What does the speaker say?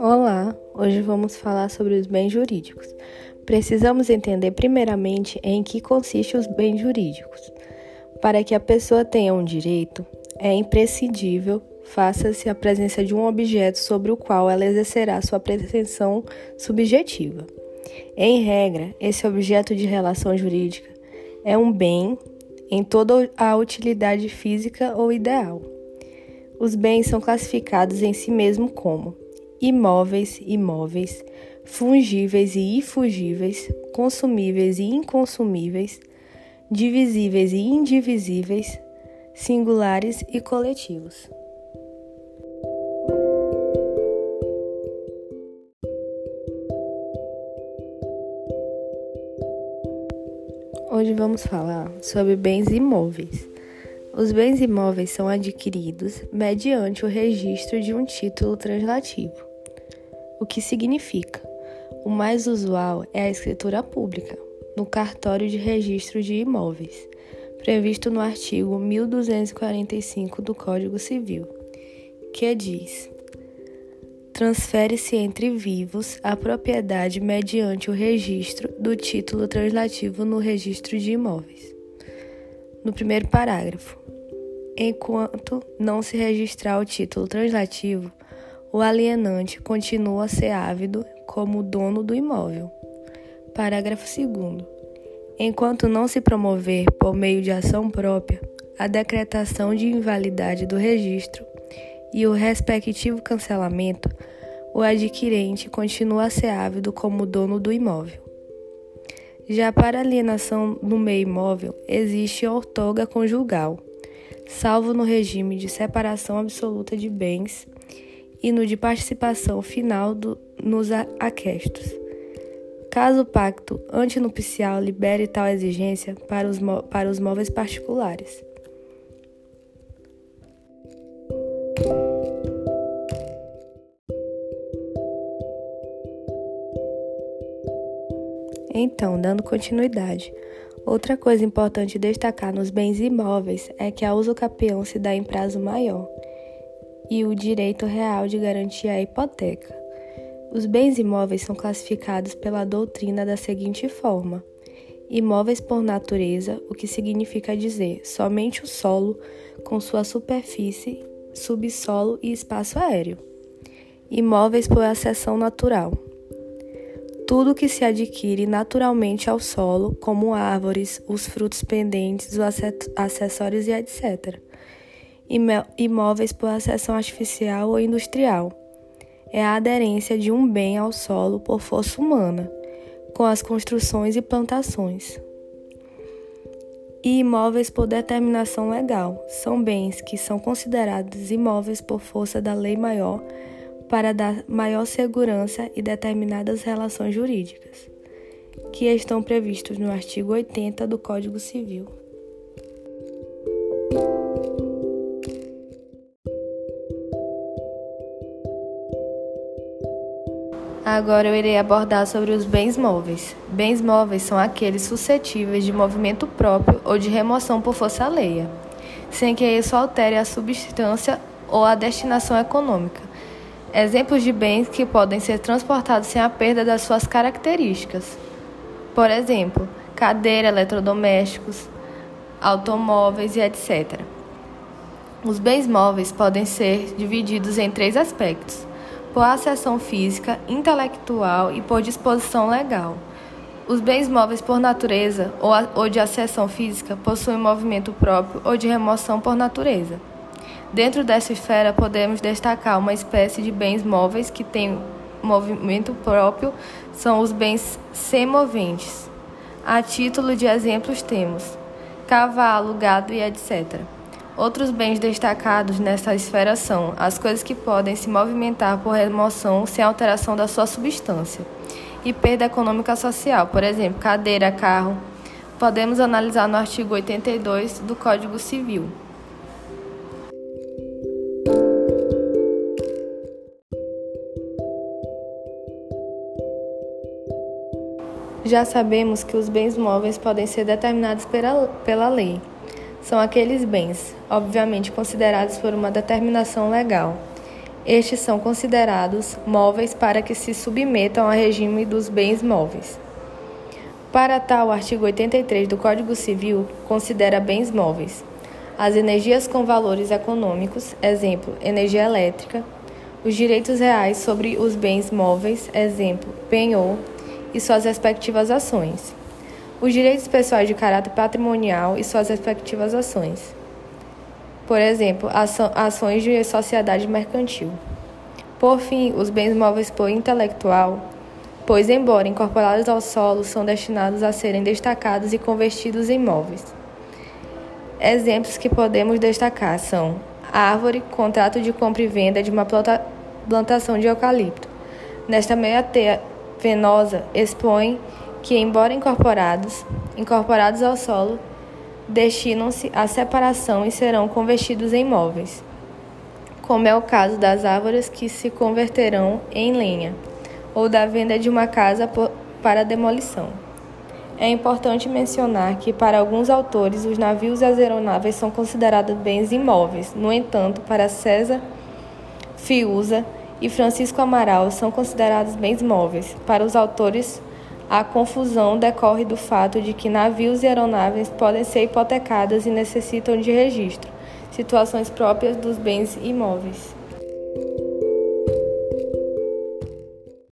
Olá, hoje vamos falar sobre os bens jurídicos. Precisamos entender primeiramente em que consistem os bens jurídicos. Para que a pessoa tenha um direito, é imprescindível faça-se a presença de um objeto sobre o qual ela exercerá sua pretensão subjetiva. Em regra, esse objeto de relação jurídica é um bem em toda a utilidade física ou ideal. Os bens são classificados em si mesmo como imóveis, imóveis, fungíveis e infungíveis, consumíveis e inconsumíveis, divisíveis e indivisíveis, singulares e coletivos. Hoje vamos falar sobre bens imóveis. Os bens imóveis são adquiridos mediante o registro de um título translativo o que significa. O mais usual é a escritura pública, no cartório de registro de imóveis, previsto no artigo 1245 do Código Civil, que diz: transfere-se entre vivos a propriedade mediante o registro do título translativo no registro de imóveis. No primeiro parágrafo, enquanto não se registrar o título translativo, o alienante continua a ser ávido como dono do imóvel. Parágrafo 2. Enquanto não se promover, por meio de ação própria, a decretação de invalidade do registro e o respectivo cancelamento, o adquirente continua a ser ávido como dono do imóvel. Já para alienação no meio imóvel, existe ortoga conjugal, salvo no regime de separação absoluta de bens e no de participação final do, nos aquestos. Caso o pacto antinupcial libere tal exigência para os, para os móveis particulares. Então, dando continuidade, outra coisa importante destacar nos bens imóveis é que a uso capião se dá em prazo maior e o direito real de garantir a hipoteca. Os bens imóveis são classificados pela doutrina da seguinte forma: imóveis por natureza, o que significa dizer somente o solo com sua superfície, subsolo e espaço aéreo. Imóveis por acessão natural. Tudo que se adquire naturalmente ao solo, como árvores, os frutos pendentes, os acessórios e etc imóveis por acessão artificial ou industrial. É a aderência de um bem ao solo por força humana, com as construções e plantações. E imóveis por determinação legal são bens que são considerados imóveis por força da lei maior para dar maior segurança e determinadas relações jurídicas, que estão previstos no artigo 80 do Código Civil. Agora eu irei abordar sobre os bens móveis. Bens móveis são aqueles suscetíveis de movimento próprio ou de remoção por força alheia, sem que isso altere a substância ou a destinação econômica. Exemplos de bens que podem ser transportados sem a perda das suas características. Por exemplo, cadeira, eletrodomésticos, automóveis e etc. Os bens móveis podem ser divididos em três aspectos por acessão física, intelectual e por disposição legal. Os bens móveis por natureza ou de acessão física possuem movimento próprio ou de remoção por natureza. Dentro dessa esfera, podemos destacar uma espécie de bens móveis que têm movimento próprio, são os bens semoventes. A título de exemplos temos cavalo, gado e etc. Outros bens destacados nessa esfera são as coisas que podem se movimentar por remoção sem alteração da sua substância e perda econômica social, por exemplo, cadeira, carro. Podemos analisar no artigo 82 do Código Civil. Já sabemos que os bens móveis podem ser determinados pela, pela lei são aqueles bens, obviamente considerados por uma determinação legal. estes são considerados móveis para que se submetam ao regime dos bens móveis. Para tal, o artigo 83 do Código Civil considera bens móveis as energias com valores econômicos, exemplo, energia elétrica, os direitos reais sobre os bens móveis, exemplo, penhor, e suas respectivas ações, os direitos pessoais de caráter patrimonial e suas respectivas ações, por exemplo, ações de sociedade mercantil. Por fim, os bens móveis por intelectual, pois, embora incorporados ao solo, são destinados a serem destacados e convertidos em móveis. Exemplos que podemos destacar são árvore, contrato de compra e venda de uma plantação de eucalipto. Nesta meia teia venosa expõe que, embora incorporados, incorporados ao solo, destinam-se à separação e serão convertidos em móveis, como é o caso das árvores que se converterão em lenha, ou da venda de uma casa para demolição. É importante mencionar que, para alguns autores, os navios e as aeronaves são considerados bens imóveis. No entanto, para César Fiuza e Francisco Amaral, são considerados bens móveis. Para os autores, a confusão decorre do fato de que navios e aeronaves podem ser hipotecadas e necessitam de registro, situações próprias dos bens imóveis.